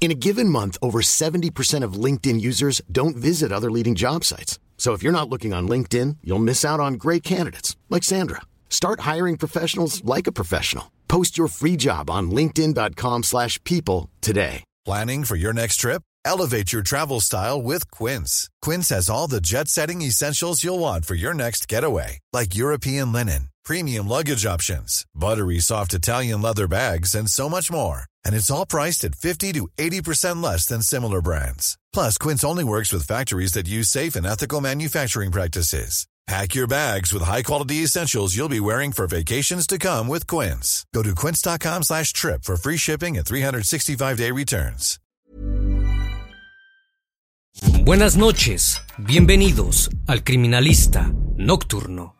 In a given month, over 70% of LinkedIn users don't visit other leading job sites. So if you're not looking on LinkedIn, you'll miss out on great candidates like Sandra. Start hiring professionals like a professional. Post your free job on linkedin.com/people today. Planning for your next trip? Elevate your travel style with Quince. Quince has all the jet-setting essentials you'll want for your next getaway, like European linen, premium luggage options, buttery soft Italian leather bags, and so much more. And it's all priced at 50 to 80% less than similar brands. Plus, Quince only works with factories that use safe and ethical manufacturing practices. Pack your bags with high-quality essentials you'll be wearing for vacations to come with Quince. Go to quince.com slash trip for free shipping and 365-day returns. Buenas noches, bienvenidos al Criminalista Nocturno.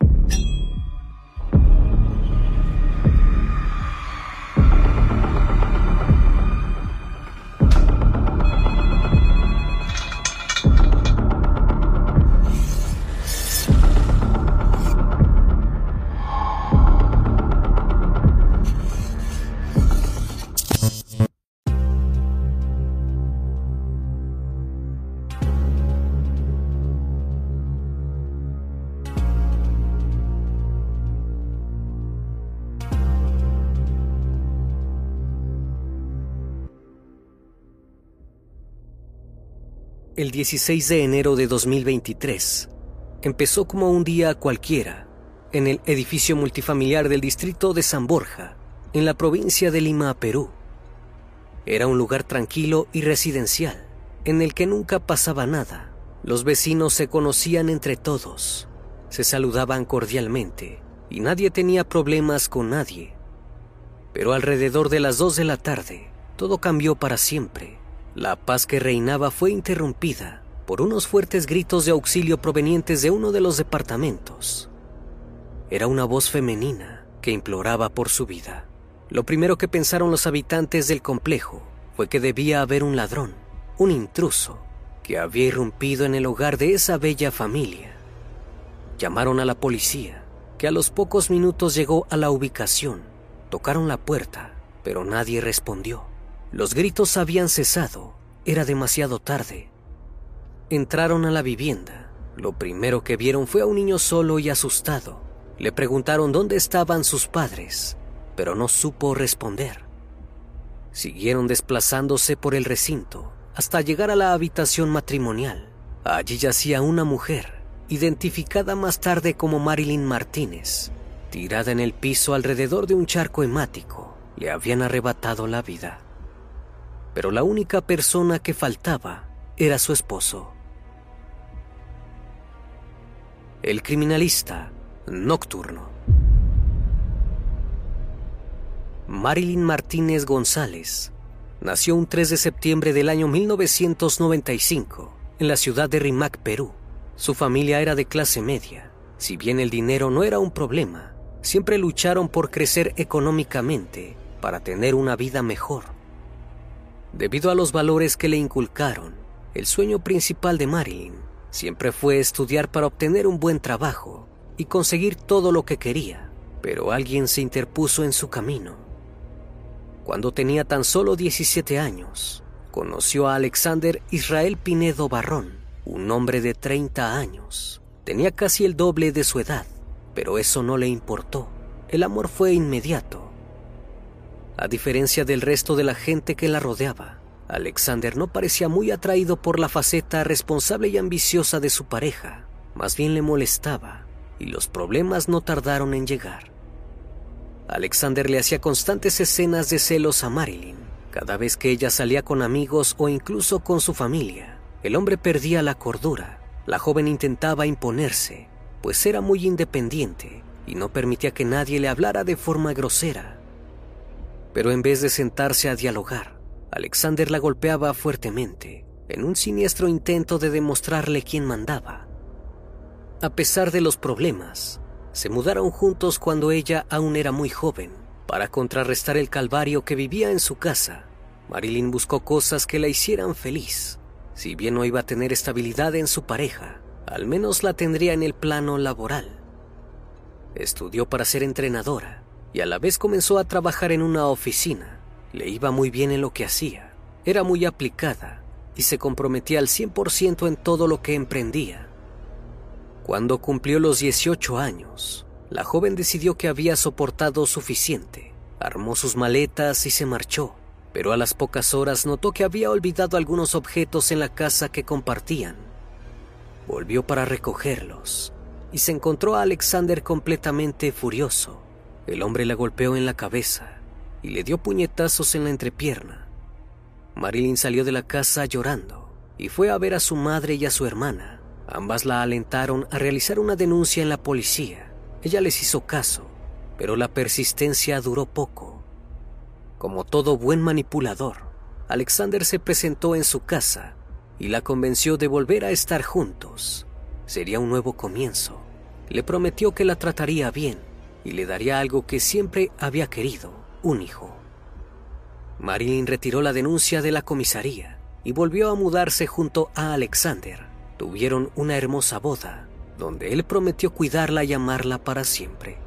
El 16 de enero de 2023 empezó como un día cualquiera en el edificio multifamiliar del distrito de San Borja, en la provincia de Lima, Perú. Era un lugar tranquilo y residencial, en el que nunca pasaba nada. Los vecinos se conocían entre todos, se saludaban cordialmente y nadie tenía problemas con nadie. Pero alrededor de las 2 de la tarde, todo cambió para siempre. La paz que reinaba fue interrumpida por unos fuertes gritos de auxilio provenientes de uno de los departamentos. Era una voz femenina que imploraba por su vida. Lo primero que pensaron los habitantes del complejo fue que debía haber un ladrón, un intruso, que había irrumpido en el hogar de esa bella familia. Llamaron a la policía, que a los pocos minutos llegó a la ubicación. Tocaron la puerta, pero nadie respondió. Los gritos habían cesado. Era demasiado tarde. Entraron a la vivienda. Lo primero que vieron fue a un niño solo y asustado. Le preguntaron dónde estaban sus padres, pero no supo responder. Siguieron desplazándose por el recinto hasta llegar a la habitación matrimonial. Allí yacía una mujer, identificada más tarde como Marilyn Martínez, tirada en el piso alrededor de un charco hemático. Le habían arrebatado la vida pero la única persona que faltaba era su esposo. El criminalista nocturno. Marilyn Martínez González nació un 3 de septiembre del año 1995 en la ciudad de Rimac, Perú. Su familia era de clase media. Si bien el dinero no era un problema, siempre lucharon por crecer económicamente para tener una vida mejor. Debido a los valores que le inculcaron, el sueño principal de Marilyn siempre fue estudiar para obtener un buen trabajo y conseguir todo lo que quería, pero alguien se interpuso en su camino. Cuando tenía tan solo 17 años, conoció a Alexander Israel Pinedo Barrón, un hombre de 30 años. Tenía casi el doble de su edad, pero eso no le importó. El amor fue inmediato a diferencia del resto de la gente que la rodeaba, Alexander no parecía muy atraído por la faceta responsable y ambiciosa de su pareja. más bien le molestaba y los problemas no tardaron en llegar. Alexander le hacía constantes escenas de celos a Marilyn. Cada vez que ella salía con amigos o incluso con su familia, el hombre perdía la cordura. La joven intentaba imponerse, pues era muy independiente y no permitía que nadie le hablara de forma grosera. Pero en vez de sentarse a dialogar, Alexander la golpeaba fuertemente, en un siniestro intento de demostrarle quién mandaba. A pesar de los problemas, se mudaron juntos cuando ella aún era muy joven. Para contrarrestar el calvario que vivía en su casa, Marilyn buscó cosas que la hicieran feliz. Si bien no iba a tener estabilidad en su pareja, al menos la tendría en el plano laboral. Estudió para ser entrenadora y a la vez comenzó a trabajar en una oficina. Le iba muy bien en lo que hacía. Era muy aplicada y se comprometía al 100% en todo lo que emprendía. Cuando cumplió los 18 años, la joven decidió que había soportado suficiente. Armó sus maletas y se marchó, pero a las pocas horas notó que había olvidado algunos objetos en la casa que compartían. Volvió para recogerlos y se encontró a Alexander completamente furioso. El hombre la golpeó en la cabeza y le dio puñetazos en la entrepierna. Marilyn salió de la casa llorando y fue a ver a su madre y a su hermana. Ambas la alentaron a realizar una denuncia en la policía. Ella les hizo caso, pero la persistencia duró poco. Como todo buen manipulador, Alexander se presentó en su casa y la convenció de volver a estar juntos. Sería un nuevo comienzo. Le prometió que la trataría bien y le daría algo que siempre había querido, un hijo. Marilyn retiró la denuncia de la comisaría y volvió a mudarse junto a Alexander. Tuvieron una hermosa boda, donde él prometió cuidarla y amarla para siempre.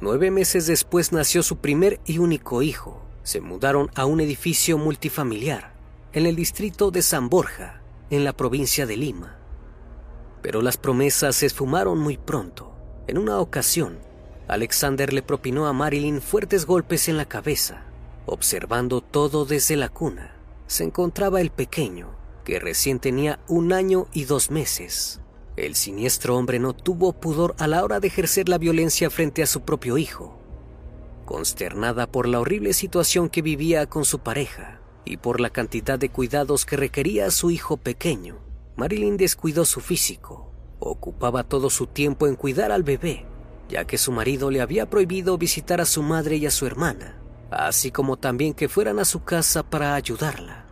Nueve meses después nació su primer y único hijo. Se mudaron a un edificio multifamiliar en el distrito de San Borja, en la provincia de Lima. Pero las promesas se esfumaron muy pronto. En una ocasión, Alexander le propinó a Marilyn fuertes golpes en la cabeza. Observando todo desde la cuna, se encontraba el pequeño, que recién tenía un año y dos meses. El siniestro hombre no tuvo pudor a la hora de ejercer la violencia frente a su propio hijo. Consternada por la horrible situación que vivía con su pareja y por la cantidad de cuidados que requería su hijo pequeño, Marilyn descuidó su físico. Ocupaba todo su tiempo en cuidar al bebé, ya que su marido le había prohibido visitar a su madre y a su hermana, así como también que fueran a su casa para ayudarla.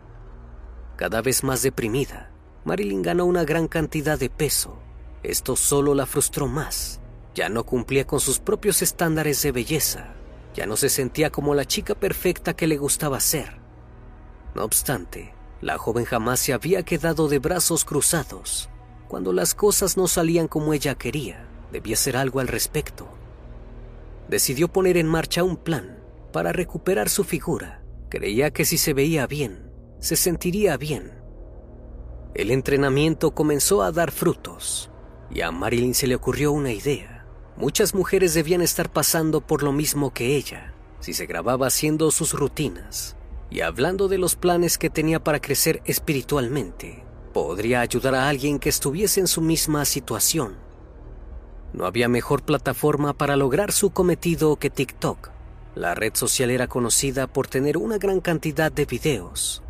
Cada vez más deprimida, Marilyn ganó una gran cantidad de peso. Esto solo la frustró más. Ya no cumplía con sus propios estándares de belleza. Ya no se sentía como la chica perfecta que le gustaba ser. No obstante, la joven jamás se había quedado de brazos cruzados. Cuando las cosas no salían como ella quería, debía hacer algo al respecto. Decidió poner en marcha un plan para recuperar su figura. Creía que si se veía bien, se sentiría bien. El entrenamiento comenzó a dar frutos y a Marilyn se le ocurrió una idea. Muchas mujeres debían estar pasando por lo mismo que ella si se grababa haciendo sus rutinas y hablando de los planes que tenía para crecer espiritualmente, podría ayudar a alguien que estuviese en su misma situación. No había mejor plataforma para lograr su cometido que TikTok. La red social era conocida por tener una gran cantidad de videos,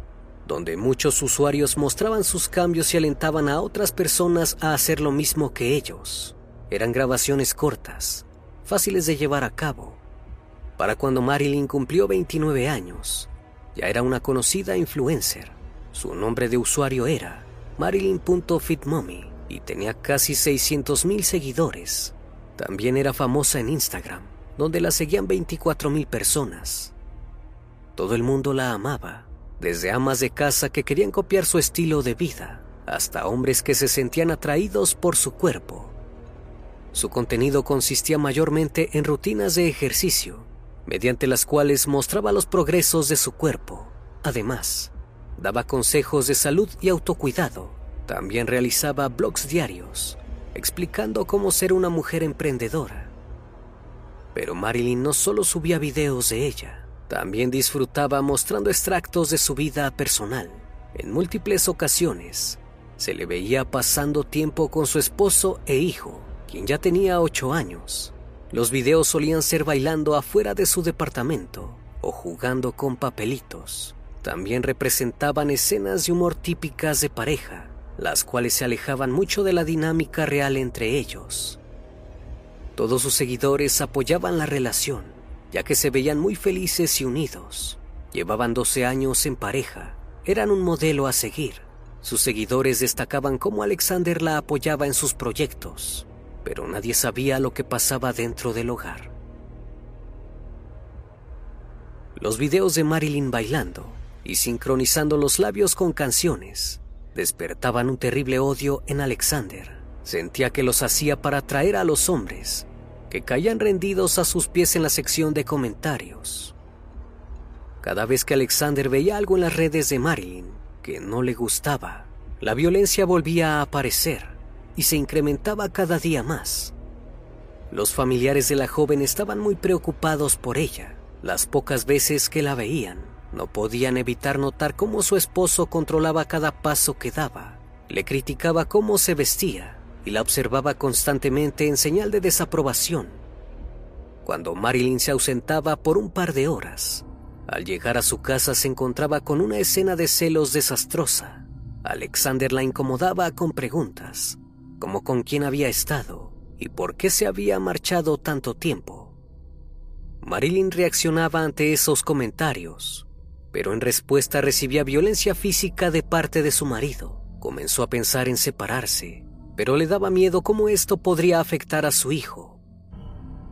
donde muchos usuarios mostraban sus cambios y alentaban a otras personas a hacer lo mismo que ellos. Eran grabaciones cortas, fáciles de llevar a cabo. Para cuando Marilyn cumplió 29 años, ya era una conocida influencer. Su nombre de usuario era Marilyn.fitmommy y tenía casi 600.000 seguidores. También era famosa en Instagram, donde la seguían 24.000 personas. Todo el mundo la amaba, desde amas de casa que querían copiar su estilo de vida, hasta hombres que se sentían atraídos por su cuerpo. Su contenido consistía mayormente en rutinas de ejercicio, mediante las cuales mostraba los progresos de su cuerpo. Además, daba consejos de salud y autocuidado. También realizaba blogs diarios, explicando cómo ser una mujer emprendedora. Pero Marilyn no solo subía videos de ella, también disfrutaba mostrando extractos de su vida personal. En múltiples ocasiones, se le veía pasando tiempo con su esposo e hijo, quien ya tenía ocho años. Los videos solían ser bailando afuera de su departamento o jugando con papelitos. También representaban escenas de humor típicas de pareja, las cuales se alejaban mucho de la dinámica real entre ellos. Todos sus seguidores apoyaban la relación, ya que se veían muy felices y unidos. Llevaban 12 años en pareja, eran un modelo a seguir. Sus seguidores destacaban cómo Alexander la apoyaba en sus proyectos, pero nadie sabía lo que pasaba dentro del hogar. Los videos de Marilyn bailando y sincronizando los labios con canciones despertaban un terrible odio en Alexander. Sentía que los hacía para atraer a los hombres, que caían rendidos a sus pies en la sección de comentarios. Cada vez que Alexander veía algo en las redes de Marilyn que no le gustaba, la violencia volvía a aparecer y se incrementaba cada día más. Los familiares de la joven estaban muy preocupados por ella. Las pocas veces que la veían, no podían evitar notar cómo su esposo controlaba cada paso que daba, le criticaba cómo se vestía y la observaba constantemente en señal de desaprobación. Cuando Marilyn se ausentaba por un par de horas, al llegar a su casa se encontraba con una escena de celos desastrosa. Alexander la incomodaba con preguntas, como con quién había estado y por qué se había marchado tanto tiempo. Marilyn reaccionaba ante esos comentarios, pero en respuesta recibía violencia física de parte de su marido. Comenzó a pensar en separarse, pero le daba miedo cómo esto podría afectar a su hijo.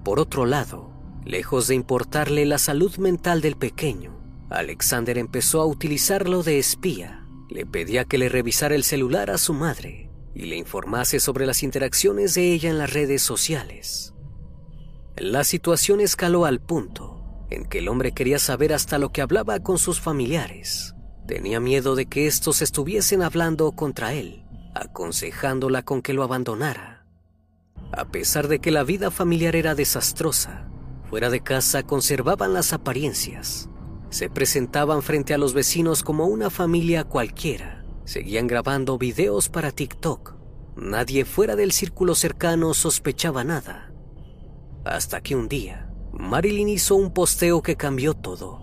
Por otro lado, lejos de importarle la salud mental del pequeño, Alexander empezó a utilizarlo de espía. Le pedía que le revisara el celular a su madre y le informase sobre las interacciones de ella en las redes sociales. La situación escaló al punto en que el hombre quería saber hasta lo que hablaba con sus familiares. Tenía miedo de que estos estuviesen hablando contra él, aconsejándola con que lo abandonara. A pesar de que la vida familiar era desastrosa, fuera de casa conservaban las apariencias. Se presentaban frente a los vecinos como una familia cualquiera. Seguían grabando videos para TikTok. Nadie fuera del círculo cercano sospechaba nada. Hasta que un día, Marilyn hizo un posteo que cambió todo.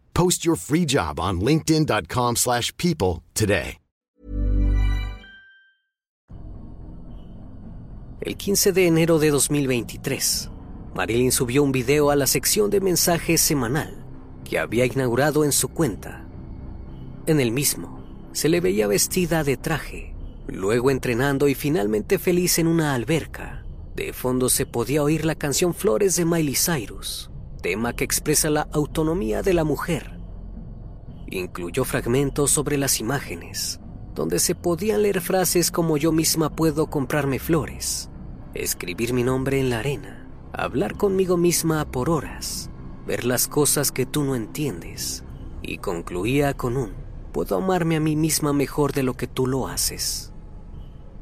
Post your free job on linkedin.com slash people today. El 15 de enero de 2023, Marilyn subió un video a la sección de mensajes semanal que había inaugurado en su cuenta. En el mismo, se le veía vestida de traje, luego entrenando y finalmente feliz en una alberca. De fondo se podía oír la canción Flores de Miley Cyrus, tema que expresa la autonomía de la mujer. Incluyó fragmentos sobre las imágenes, donde se podían leer frases como yo misma puedo comprarme flores, escribir mi nombre en la arena, hablar conmigo misma por horas, ver las cosas que tú no entiendes, y concluía con un puedo amarme a mí misma mejor de lo que tú lo haces.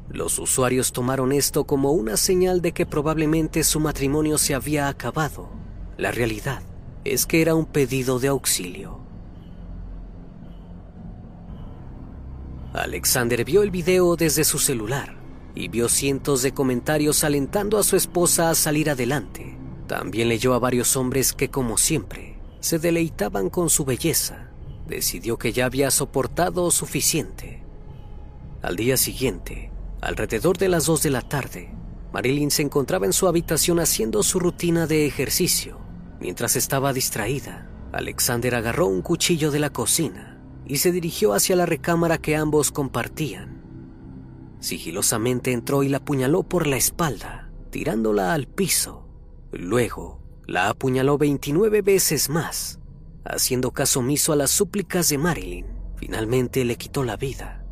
Los usuarios tomaron esto como una señal de que probablemente su matrimonio se había acabado. La realidad es que era un pedido de auxilio. Alexander vio el video desde su celular y vio cientos de comentarios alentando a su esposa a salir adelante. También leyó a varios hombres que, como siempre, se deleitaban con su belleza. Decidió que ya había soportado suficiente. Al día siguiente, alrededor de las 2 de la tarde, Marilyn se encontraba en su habitación haciendo su rutina de ejercicio. Mientras estaba distraída, Alexander agarró un cuchillo de la cocina y se dirigió hacia la recámara que ambos compartían. Sigilosamente entró y la apuñaló por la espalda, tirándola al piso. Luego, la apuñaló 29 veces más. Haciendo caso omiso a las súplicas de Marilyn, finalmente le quitó la vida.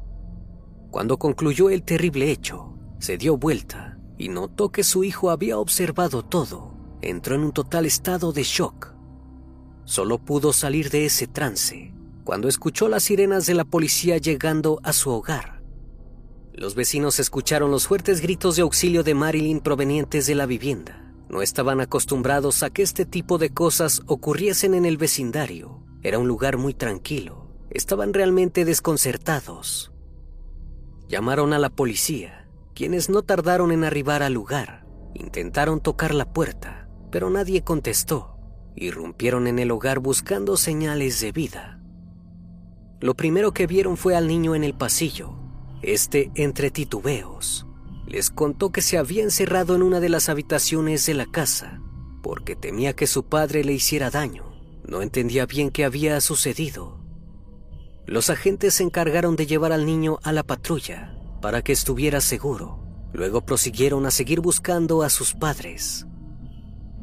Cuando concluyó el terrible hecho, se dio vuelta y notó que su hijo había observado todo. Entró en un total estado de shock. Solo pudo salir de ese trance cuando escuchó las sirenas de la policía llegando a su hogar. Los vecinos escucharon los fuertes gritos de auxilio de Marilyn provenientes de la vivienda. No estaban acostumbrados a que este tipo de cosas ocurriesen en el vecindario. Era un lugar muy tranquilo. Estaban realmente desconcertados. Llamaron a la policía, quienes no tardaron en arribar al lugar. Intentaron tocar la puerta, pero nadie contestó. Irrumpieron en el hogar buscando señales de vida. Lo primero que vieron fue al niño en el pasillo, este, entre titubeos, les contó que se había encerrado en una de las habitaciones de la casa porque temía que su padre le hiciera daño. No entendía bien qué había sucedido. Los agentes se encargaron de llevar al niño a la patrulla para que estuviera seguro. Luego prosiguieron a seguir buscando a sus padres.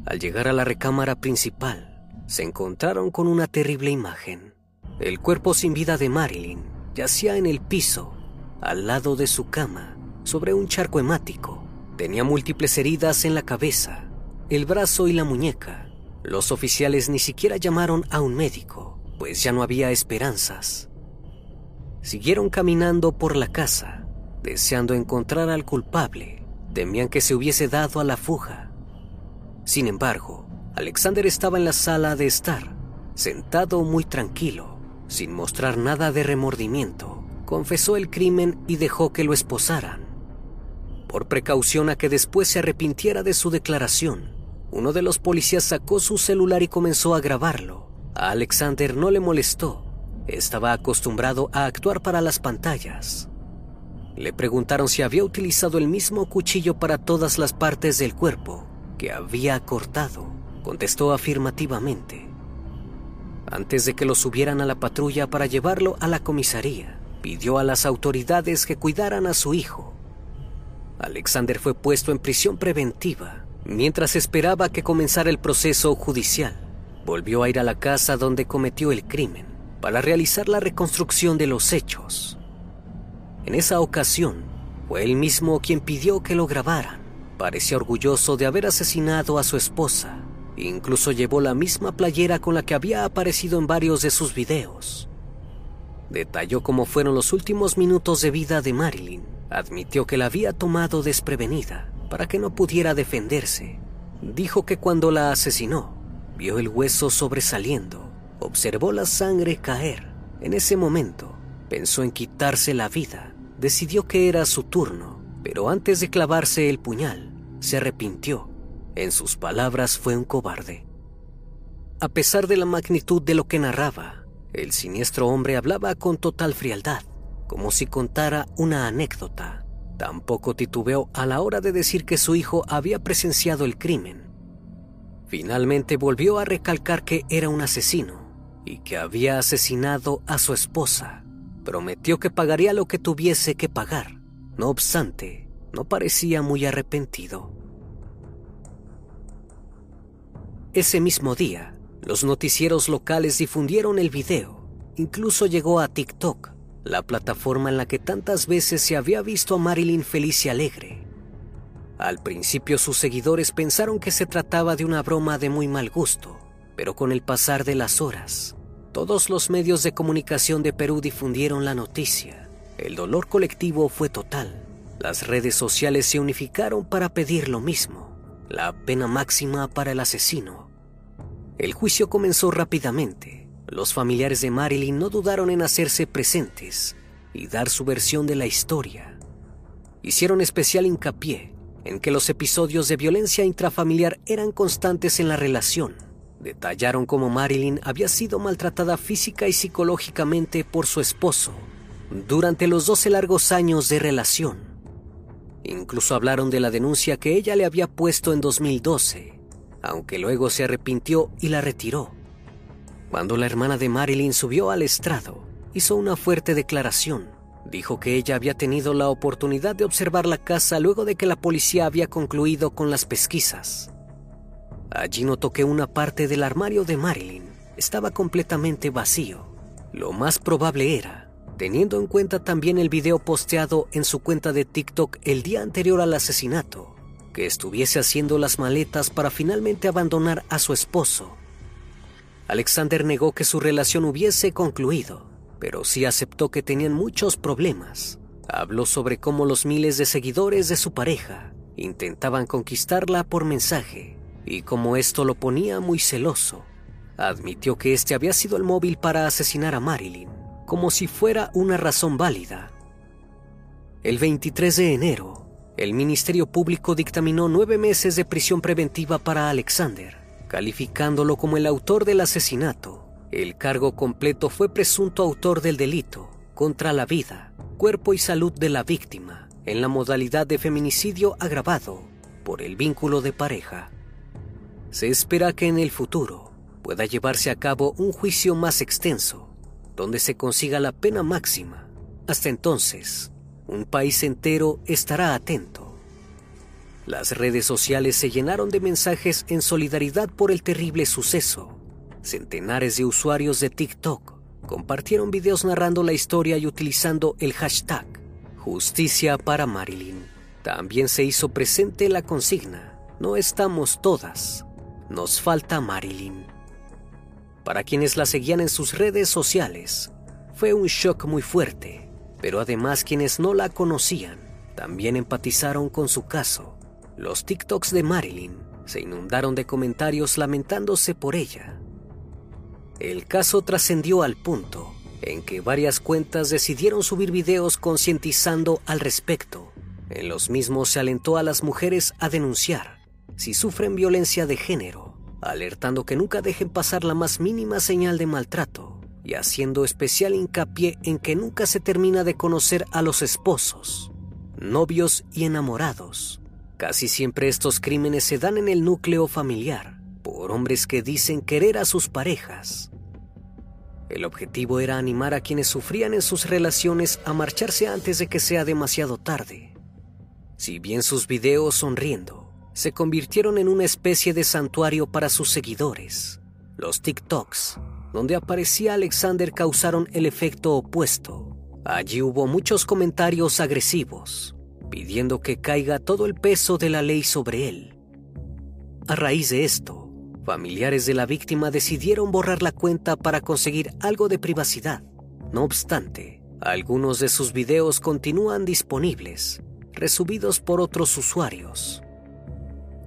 Al llegar a la recámara principal, se encontraron con una terrible imagen. El cuerpo sin vida de Marilyn yacía en el piso al lado de su cama, sobre un charco hemático. Tenía múltiples heridas en la cabeza, el brazo y la muñeca. Los oficiales ni siquiera llamaron a un médico, pues ya no había esperanzas. Siguieron caminando por la casa, deseando encontrar al culpable. Temían que se hubiese dado a la fuga. Sin embargo, Alexander estaba en la sala de estar, sentado muy tranquilo, sin mostrar nada de remordimiento confesó el crimen y dejó que lo esposaran. Por precaución a que después se arrepintiera de su declaración, uno de los policías sacó su celular y comenzó a grabarlo. A Alexander no le molestó. Estaba acostumbrado a actuar para las pantallas. Le preguntaron si había utilizado el mismo cuchillo para todas las partes del cuerpo que había cortado. Contestó afirmativamente. Antes de que lo subieran a la patrulla para llevarlo a la comisaría, pidió a las autoridades que cuidaran a su hijo. Alexander fue puesto en prisión preventiva mientras esperaba que comenzara el proceso judicial. Volvió a ir a la casa donde cometió el crimen para realizar la reconstrucción de los hechos. En esa ocasión, fue él mismo quien pidió que lo grabaran. Parecía orgulloso de haber asesinado a su esposa. Incluso llevó la misma playera con la que había aparecido en varios de sus videos. Detalló cómo fueron los últimos minutos de vida de Marilyn. Admitió que la había tomado desprevenida para que no pudiera defenderse. Dijo que cuando la asesinó, vio el hueso sobresaliendo, observó la sangre caer. En ese momento, pensó en quitarse la vida. Decidió que era su turno, pero antes de clavarse el puñal, se arrepintió. En sus palabras fue un cobarde. A pesar de la magnitud de lo que narraba, el siniestro hombre hablaba con total frialdad, como si contara una anécdota. Tampoco titubeó a la hora de decir que su hijo había presenciado el crimen. Finalmente volvió a recalcar que era un asesino y que había asesinado a su esposa. Prometió que pagaría lo que tuviese que pagar. No obstante, no parecía muy arrepentido. Ese mismo día, los noticieros locales difundieron el video. Incluso llegó a TikTok, la plataforma en la que tantas veces se había visto a Marilyn feliz y alegre. Al principio sus seguidores pensaron que se trataba de una broma de muy mal gusto, pero con el pasar de las horas, todos los medios de comunicación de Perú difundieron la noticia. El dolor colectivo fue total. Las redes sociales se unificaron para pedir lo mismo, la pena máxima para el asesino. El juicio comenzó rápidamente. Los familiares de Marilyn no dudaron en hacerse presentes y dar su versión de la historia. Hicieron especial hincapié en que los episodios de violencia intrafamiliar eran constantes en la relación. Detallaron cómo Marilyn había sido maltratada física y psicológicamente por su esposo durante los 12 largos años de relación. Incluso hablaron de la denuncia que ella le había puesto en 2012, aunque luego se arrepintió y la retiró. Cuando la hermana de Marilyn subió al estrado, hizo una fuerte declaración. Dijo que ella había tenido la oportunidad de observar la casa luego de que la policía había concluido con las pesquisas. Allí notó que una parte del armario de Marilyn estaba completamente vacío. Lo más probable era, teniendo en cuenta también el video posteado en su cuenta de TikTok el día anterior al asesinato, que estuviese haciendo las maletas para finalmente abandonar a su esposo. Alexander negó que su relación hubiese concluido, pero sí aceptó que tenían muchos problemas. Habló sobre cómo los miles de seguidores de su pareja intentaban conquistarla por mensaje y cómo esto lo ponía muy celoso. Admitió que este había sido el móvil para asesinar a Marilyn, como si fuera una razón válida. El 23 de enero, el Ministerio Público dictaminó nueve meses de prisión preventiva para Alexander, calificándolo como el autor del asesinato. El cargo completo fue presunto autor del delito contra la vida, cuerpo y salud de la víctima en la modalidad de feminicidio agravado por el vínculo de pareja. Se espera que en el futuro pueda llevarse a cabo un juicio más extenso, donde se consiga la pena máxima. Hasta entonces, un país entero estará atento. Las redes sociales se llenaron de mensajes en solidaridad por el terrible suceso. Centenares de usuarios de TikTok compartieron videos narrando la historia y utilizando el hashtag Justicia para Marilyn. También se hizo presente la consigna No estamos todas, nos falta Marilyn. Para quienes la seguían en sus redes sociales, fue un shock muy fuerte, pero además quienes no la conocían también empatizaron con su caso. Los TikToks de Marilyn se inundaron de comentarios lamentándose por ella. El caso trascendió al punto en que varias cuentas decidieron subir videos concientizando al respecto. En los mismos se alentó a las mujeres a denunciar si sufren violencia de género, alertando que nunca dejen pasar la más mínima señal de maltrato y haciendo especial hincapié en que nunca se termina de conocer a los esposos, novios y enamorados. Casi siempre estos crímenes se dan en el núcleo familiar, por hombres que dicen querer a sus parejas. El objetivo era animar a quienes sufrían en sus relaciones a marcharse antes de que sea demasiado tarde. Si bien sus videos sonriendo se convirtieron en una especie de santuario para sus seguidores, los TikToks, donde aparecía Alexander, causaron el efecto opuesto. Allí hubo muchos comentarios agresivos, pidiendo que caiga todo el peso de la ley sobre él. A raíz de esto, familiares de la víctima decidieron borrar la cuenta para conseguir algo de privacidad. No obstante, algunos de sus videos continúan disponibles, resubidos por otros usuarios.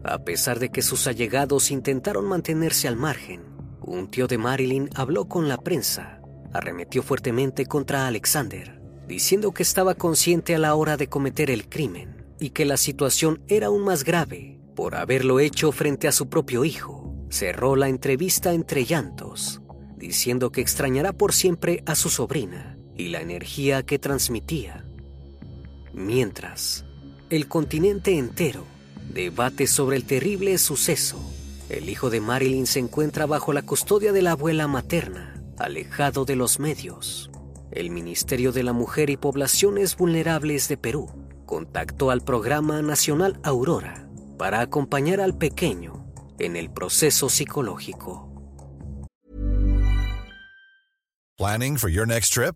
A pesar de que sus allegados intentaron mantenerse al margen, un tío de Marilyn habló con la prensa, arremetió fuertemente contra Alexander, diciendo que estaba consciente a la hora de cometer el crimen y que la situación era aún más grave por haberlo hecho frente a su propio hijo cerró la entrevista entre llantos, diciendo que extrañará por siempre a su sobrina y la energía que transmitía. Mientras, el continente entero debate sobre el terrible suceso. El hijo de Marilyn se encuentra bajo la custodia de la abuela materna, alejado de los medios. El Ministerio de la Mujer y Poblaciones Vulnerables de Perú contactó al Programa Nacional Aurora para acompañar al pequeño en el proceso psicológico. Planning for your next trip?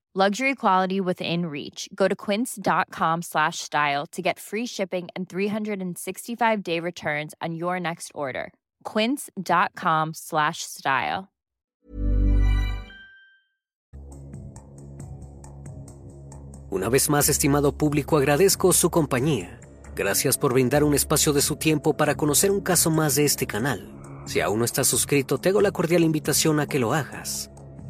Luxury quality within reach. Go to quince.com slash style to get free shipping and 365 day returns on your next order. Quince.com slash style. Una vez más, estimado público, agradezco su compañía. Gracias por brindar un espacio de su tiempo para conocer un caso más de este canal. Si aún no estás suscrito, te hago la cordial invitación a que lo hagas